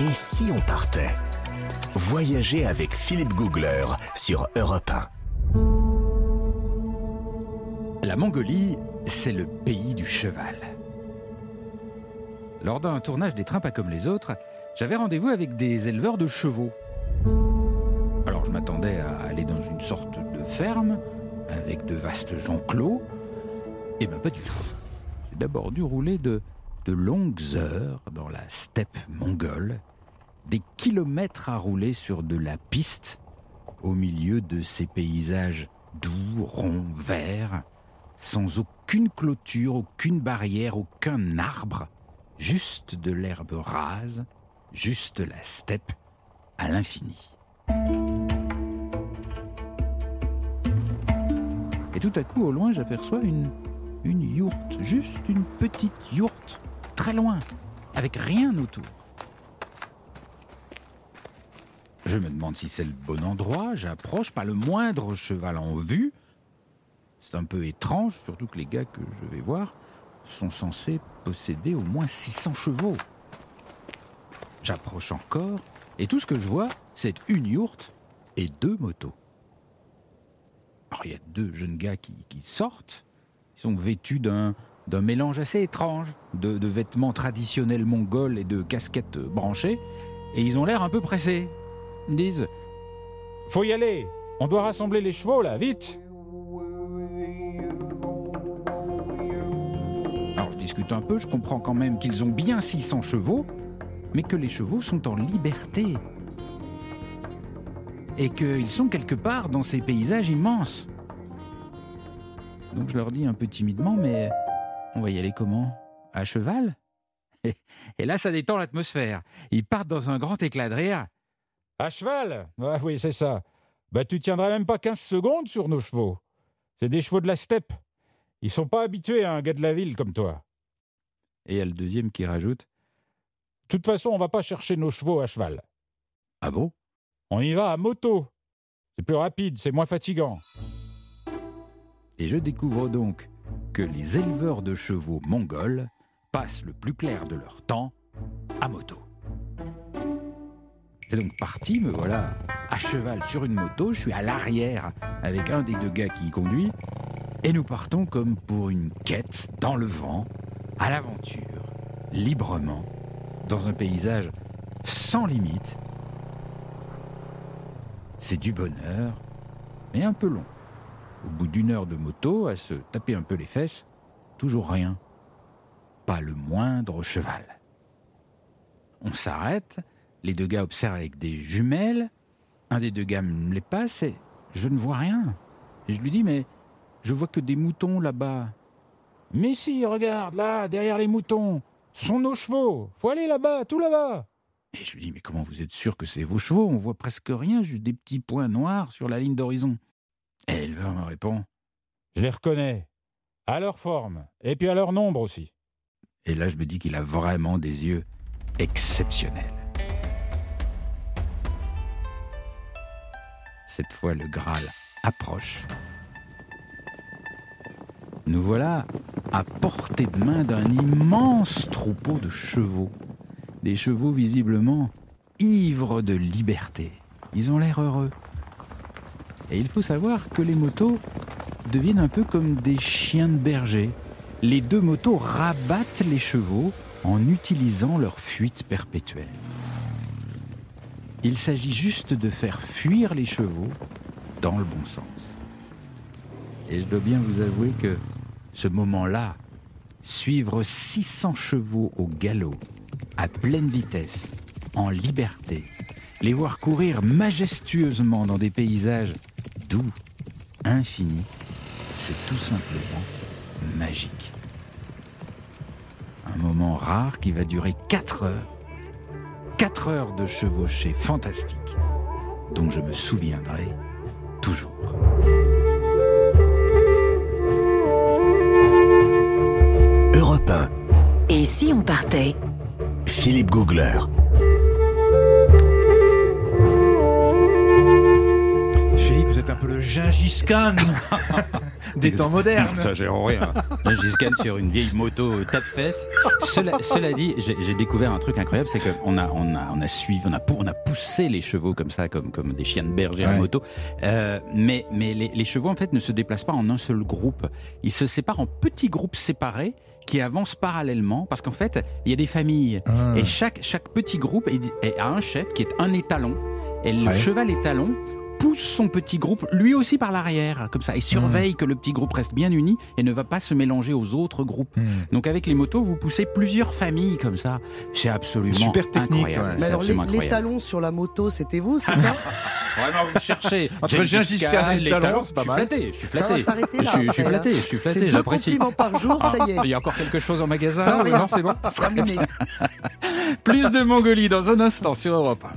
Et si on partait? Voyager avec Philippe Googler sur Europe 1. La Mongolie, c'est le pays du cheval. Lors d'un tournage des trains pas comme les autres, j'avais rendez-vous avec des éleveurs de chevaux. Alors je m'attendais à aller dans une sorte de ferme, avec de vastes enclos. Et bien pas du tout. J'ai d'abord dû rouler de, de longues heures dans la steppe mongole, des kilomètres à rouler sur de la piste, au milieu de ces paysages doux, ronds, verts, sans aucune clôture, aucune barrière, aucun arbre, juste de l'herbe rase, juste la steppe à l'infini. Et tout à coup, au loin, j'aperçois une, une yourte, juste une petite yourte, très loin, avec rien autour. Je me demande si c'est le bon endroit, j'approche, pas le moindre cheval en vue. C'est un peu étrange, surtout que les gars que je vais voir sont censés posséder au moins 600 chevaux. J'approche encore, et tout ce que je vois, c'est une yourte et deux motos. Alors il y a deux jeunes gars qui, sortent, ils sont vêtus d'un, d'un mélange assez étrange de, de vêtements traditionnels mongols et de casquettes branchées, et ils ont l'air un peu pressés. Ils disent Faut y aller, on doit rassembler les chevaux là, vite Alors je discute un peu, je comprends quand même qu'ils ont bien 600 chevaux, mais que les chevaux sont en liberté. Et qu'ils sont quelque part dans ces paysages immenses. Donc je leur dis un peu timidement, mais on va y aller comment? À cheval? Et, là, ça détend l'atmosphère. Ils partent dans un grand éclat de rire. À cheval? Oui, c'est ça. Bah, tu tiendrais même pas 15 secondes sur nos chevaux. C'est des chevaux de la steppe. Ils sont pas habitués à un gars de la ville comme toi. Et il y a le deuxième qui rajoute de toute façon, on va pas chercher nos chevaux à cheval. Ah bon? On y va à moto. C'est plus rapide, c'est moins fatigant. Et je découvre donc que les éleveurs de chevaux mongols passent le plus clair de leur temps à moto. C'est donc parti, me voilà à cheval sur une moto, je suis à l'arrière avec un des deux gars qui y conduit, et nous partons comme pour une quête dans le vent, à l'aventure, librement, dans un paysage sans limite. C'est du bonheur, mais un peu long. Au bout d'une heure de moto, à se taper un peu les fesses, toujours rien. Pas le moindre cheval. On s'arrête, les deux gars observent avec des jumelles, un des deux gars me les passe et je ne vois rien. Et je lui dis, mais je vois que des moutons là-bas. Mais si, regarde, là, derrière les moutons, ce sont nos chevaux. Faut aller là-bas, tout là-bas. Et je lui dis, mais comment vous êtes sûr que c'est vos chevaux? On voit presque rien, juste des petits points noirs sur la ligne d'horizon. Et l'éleveur me répond, je les reconnais. À leur forme, et puis à leur nombre aussi. Et là, je me dis qu'il a vraiment des yeux exceptionnels. Cette fois, le Graal approche. Nous voilà à portée de main d'un immense troupeau de chevaux. Des chevaux visiblement ivres de liberté. Ils ont l'air heureux. Et il faut savoir que les motos deviennent un peu comme des chiens de berger. Les deux motos rabattent les chevaux en utilisant leur fuite perpétuelle. Il s'agit juste de faire fuir les chevaux dans le bon sens. Et je dois bien vous avouer que ce moment-là, suivre 600 chevaux au galop, à pleine vitesse, en liberté, les voir courir majestueusement dans des paysages doux, infinis, c'est tout simplement magique. Un moment rare qui va durer 4 heures. 4 heures de chevauchée fantastique, dont je me souviendrai toujours. Et si on partait? Philippe Googler. Philippe, vous êtes un peu le Gingis Khan des temps modernes. ça, j'ai scanne sur une vieille moto euh, tape-fesse. Cela, cela dit, j'ai découvert un truc incroyable, c'est qu'on a, on a, on a suivi, on a, pou- on a poussé les chevaux comme ça, comme, comme des chiens de berger à Ouais. moto. Euh, mais mais les, les chevaux, en fait, ne se déplacent pas en un seul groupe. Ils se séparent en petits groupes séparés qui avancent parallèlement, parce qu'en fait, il y a des familles. Ah. Et chaque, chaque petit groupe a un chef qui est un étalon. Et le Ouais. cheval étalon pousse son petit groupe, lui aussi par l'arrière, comme ça, et surveille Mmh. que le petit groupe reste bien uni et ne va pas se mélanger aux autres groupes. Hmm. Donc avec les motos, vous poussez plusieurs familles comme ça. C'est absolument Super technique, incroyable. ouais. C'est Mais alors, les, absolument les incroyable. talons sur la moto, c'était vous, c'est ça Vraiment, vous cherchez. Entre Gengis Gengis Khan les talon, talons, c'est pas je suis mal. flatté, je suis Ça va flatté. s'arrêter là. Je suis- je suis après, flatté, je suis flatté, j'apprécie. compliments par jour, ça y est. Il y a encore quelque chose en magasin Non. Non, c'est bon. Plus de Mongolie dans un instant sur Europe 1.